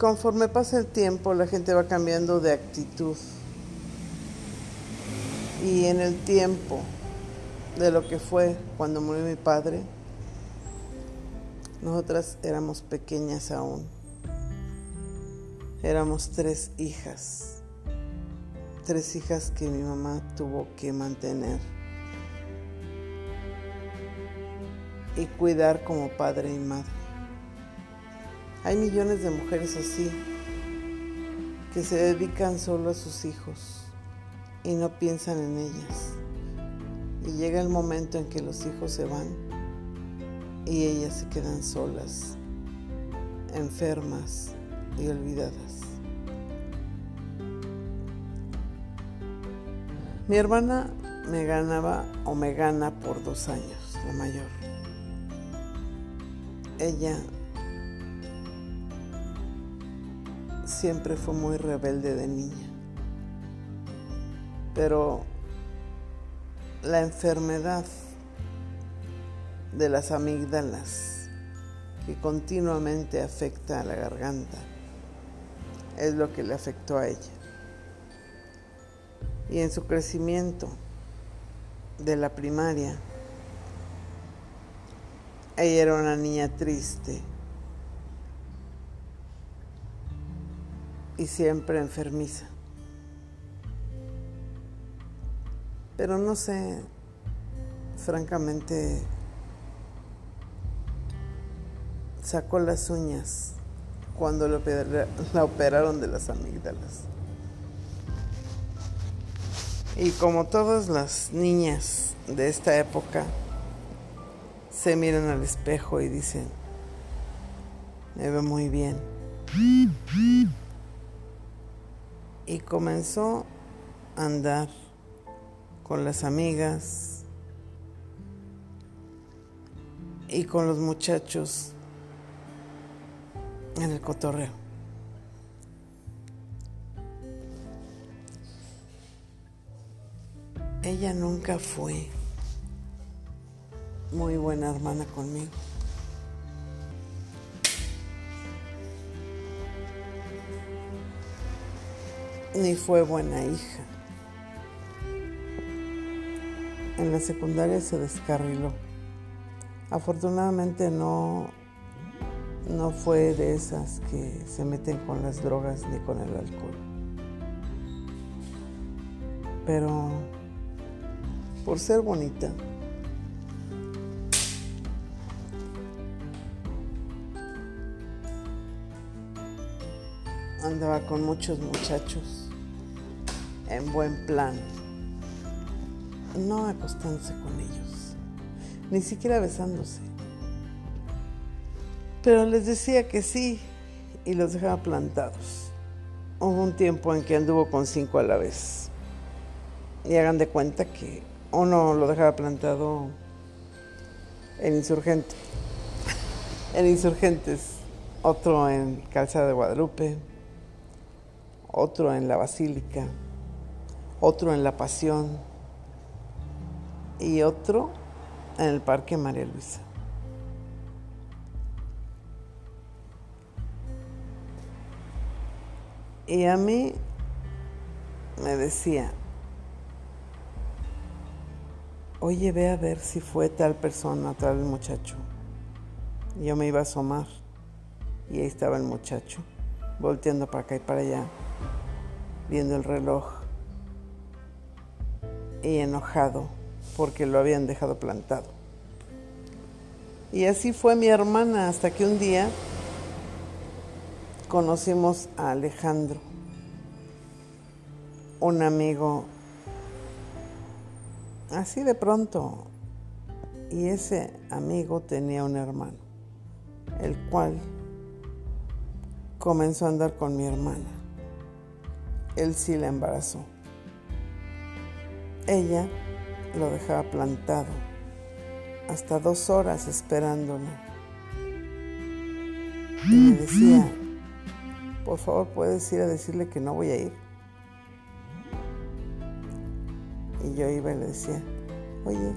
conforme pasa el tiempo, la gente va cambiando de actitud. Y en el tiempo de lo que fue cuando murió mi padre, nosotras éramos pequeñas aún. Éramos tres hijas. Tres hijas que mi mamá tuvo que mantener y cuidar como padre y madre. Hay millones de mujeres así que se dedican solo a sus hijos y no piensan en ellas. Y llega el momento en que los hijos se van y ellas se quedan solas, enfermas y olvidadas. Mi hermana me ganaba o me gana por dos años, la mayor. Ella siempre fue muy rebelde de niña. Pero la enfermedad de las amígdalas que continuamente afecta a la garganta es lo que le afectó a ella. Y en su crecimiento de la primaria, ella era una niña triste, y siempre enfermiza. Pero no sé, francamente, sacó las uñas cuando la operaron de las amígdalas. Y como todas las niñas de esta época, se miran al espejo y dicen, me veo muy bien y comenzó a andar con las amigas y con los muchachos en el cotorreo. Ella nunca fue muy buena hermana conmigo. Ni fue buena hija. En la secundaria se descarriló. Afortunadamente no, no fue de esas que se meten con las drogas ni con el alcohol. Pero por ser bonita, andaba con muchos muchachos en buen plan, no acostándose con ellos, ni siquiera besándose. Pero les decía que sí y los dejaba plantados. Hubo un tiempo en que anduvo con cinco a la vez. Y hagan de cuenta que uno lo dejaba plantado en Insurgente, en Insurgentes, otro en Calzada de Guadalupe, otro en la Basílica, otro en la Pasión y otro en el Parque María Luisa. Y a mí me decía, oye, ve a ver si fue tal persona, tal muchacho. yo me iba a asomar y ahí estaba el muchacho, volteando para acá y para allá viendo el reloj y enojado porque lo habían dejado plantado. Y así fue mi hermana hasta que un día conocimos a Alejandro, un amigo así de pronto. Y ese amigo tenía un hermano, el cual comenzó a andar con mi hermana él sí la embarazó. Ella lo dejaba plantado hasta dos horas esperándola. Y me decía, por favor puedes ir a decirle que no voy a ir. Y yo iba y le decía, oye,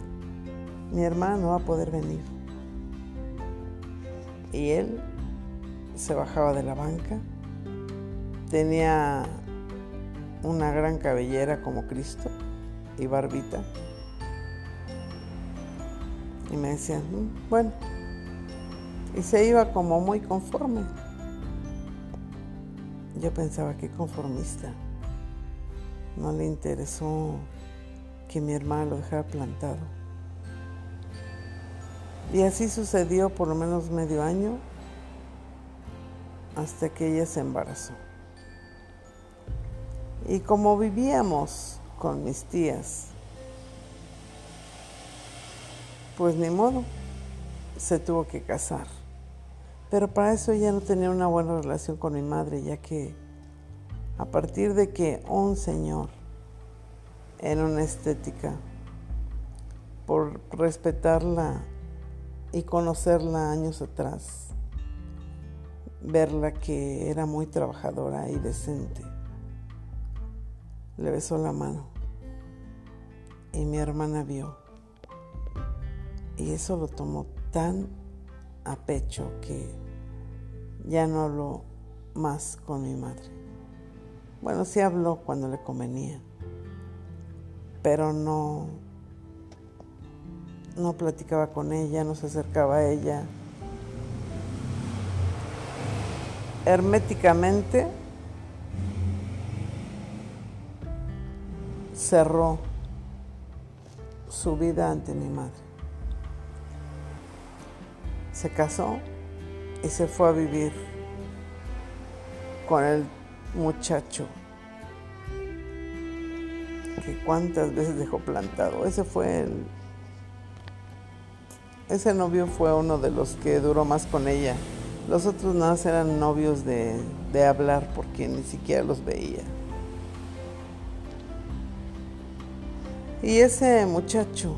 mi hermano va a poder venir. Y él se bajaba de la banca tenía una gran cabellera como Cristo y barbita. Y me decían, mm, bueno, y se iba como muy conforme. Yo pensaba que conformista. No le interesó que mi hermana lo dejara plantado. Y así sucedió por lo menos medio año hasta que ella se embarazó. Y como vivíamos con mis tías, pues ni modo, se tuvo que casar. Pero para eso ella no tenía una buena relación con mi madre, ya que a partir de que un señor en una estética, por respetarla y conocerla años atrás, verla que era muy trabajadora y decente, le besó la mano y mi hermana vio. Y eso lo tomó tan a pecho que ya no habló más con mi madre. Bueno, sí habló cuando le convenía, pero no, no platicaba con ella, no se acercaba a ella. Herméticamente cerró su vida ante mi madre. Se casó y se fue a vivir con el muchacho que cuántas veces dejó plantado. Ese fue el... Ese novio fue uno de los que duró más con ella. Los otros nada eran novios de, de hablar porque ni siquiera los veía. Y ese muchacho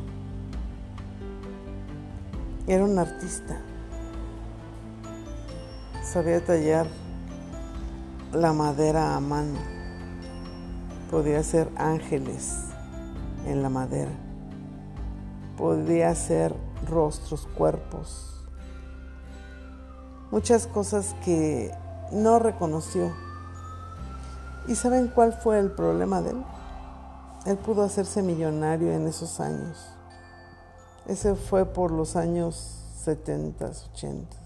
era un artista. Sabía tallar la madera a mano. Podía hacer ángeles en la madera. Podía hacer rostros, cuerpos. Muchas cosas que no reconoció. ¿Y saben cuál fue el problema de él? Él pudo hacerse millonario en esos años. Ese fue por los años 70, 80.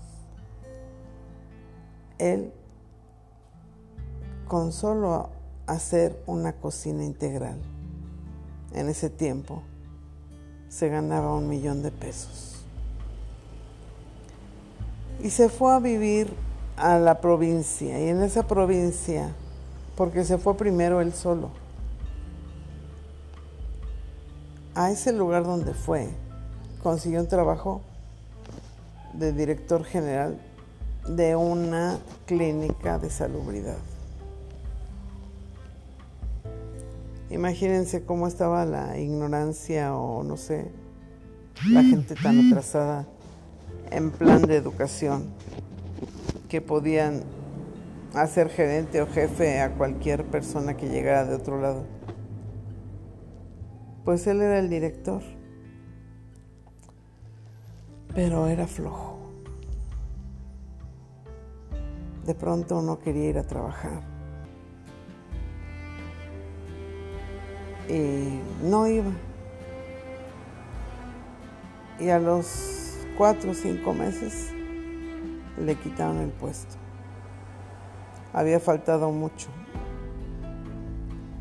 Él, con solo hacer una cocina integral, en ese tiempo, se ganaba un millón de pesos. Y se fue a vivir a la provincia, y en esa provincia, porque se fue primero él solo, a ese lugar donde fue, consiguió un trabajo de director general de una clínica de salubridad. Imagínense cómo estaba la ignorancia o no sé, la gente tan atrasada en plan de educación que podían hacer gerente o jefe a cualquier persona que llegara de otro lado pues él era el director, pero era flojo. De pronto no quería ir a trabajar. Y no iba. Y a los cuatro o cinco meses le quitaron el puesto. Había faltado mucho.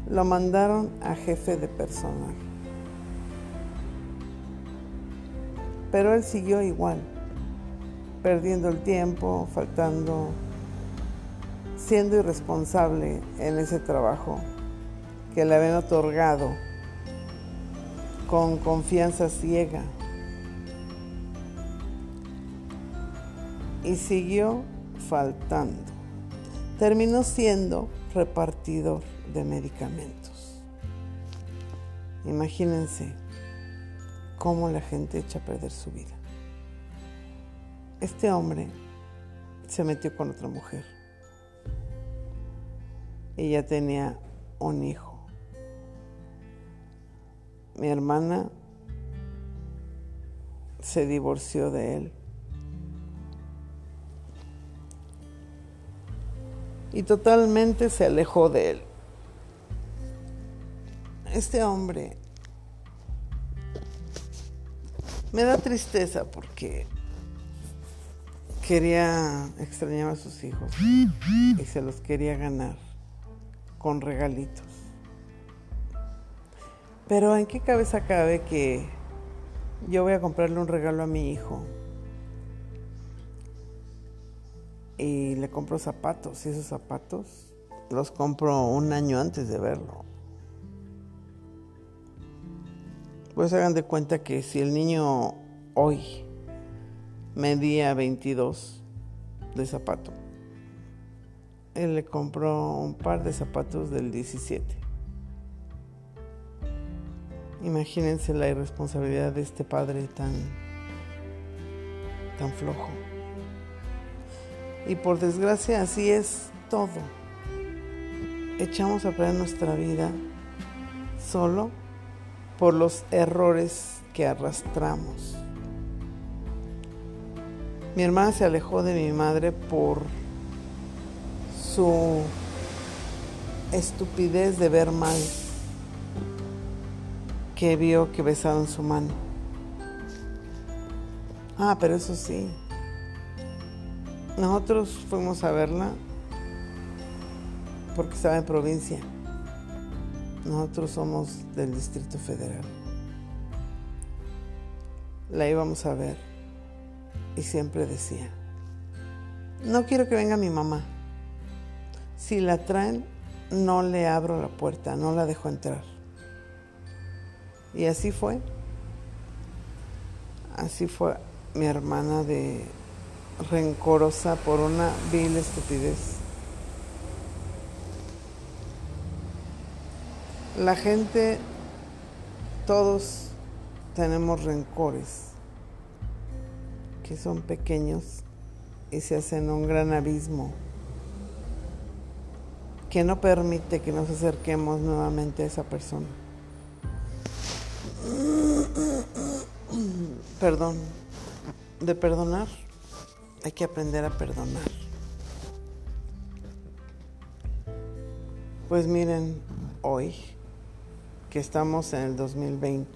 Lo mandaron a jefe de personal. Pero él siguió igual, perdiendo el tiempo, faltando, siendo irresponsable en ese trabajo que le habían otorgado con confianza ciega. Y siguió faltando. Terminó siendo repartidor de medicamentos. Imagínense cómo la gente echa a perder su vida. Este hombre se metió con otra mujer. Ella tenía un hijo. Mi hermana se divorció de él. y totalmente se alejó de él. Este hombre me da tristeza porque quería extrañar a sus hijos y se los quería ganar con regalitos. Pero ¿en qué cabeza cabe que yo voy a comprarle un regalo a mi hijo? Y le compro zapatos y esos zapatos los compro un año antes de verlo. Pues hagan de cuenta que si el niño hoy medía 22 de zapato, él le compró un par de zapatos del 17. Imagínense la irresponsabilidad de este padre tan, tan flojo. Y por desgracia así es todo. Echamos a perder nuestra vida solo por los errores que arrastramos. Mi hermana se alejó de mi madre por su estupidez de ver mal que vio que besaron su mano. Ah, pero eso sí. Nosotros fuimos a verla porque estaba en provincia. Nosotros somos del Distrito Federal. La íbamos a ver y siempre decía, no quiero que venga mi mamá. Si la traen, no le abro la puerta, no la dejo entrar. Y así fue. Así fue mi hermana de rencorosa por una vil estupidez. La gente, todos tenemos rencores que son pequeños y se hacen un gran abismo que no permite que nos acerquemos nuevamente a esa persona. Perdón. De perdonar, hay que aprender a perdonar. Pues miren, hoy que estamos en el 2020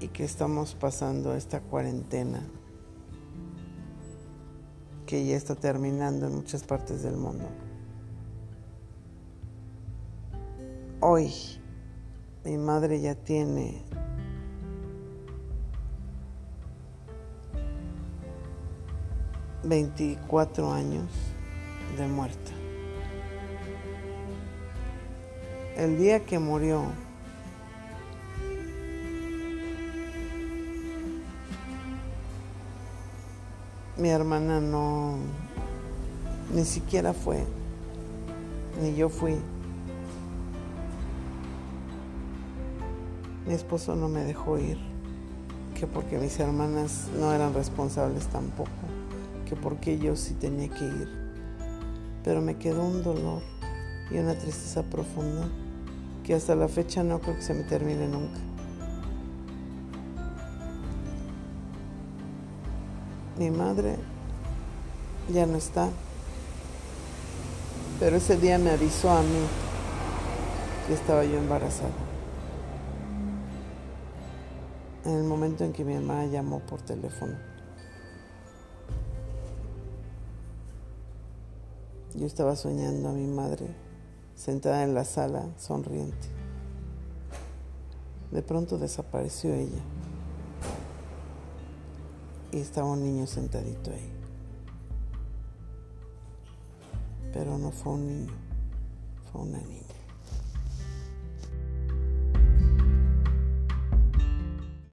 y que estamos pasando esta cuarentena que ya está terminando en muchas partes del mundo. Hoy mi madre ya tiene veinticuatro años de muerta. El día que murió, mi hermana no, ni siquiera fue, ni yo fui. Mi esposo no me dejó ir, que porque mis hermanas no eran responsables tampoco, que porque yo sí tenía que ir. Pero me quedó un dolor y una tristeza profunda que hasta la fecha no creo que se me termine nunca. Mi madre ya no está, pero ese día me avisó a mí que estaba yo embarazada. en el momento en que mi mamá llamó por teléfono. Yo estaba soñando a mi madre sentada en la sala, sonriente. De pronto desapareció ella y estaba un niño sentadito ahí. Pero no fue un niño, fue una niña.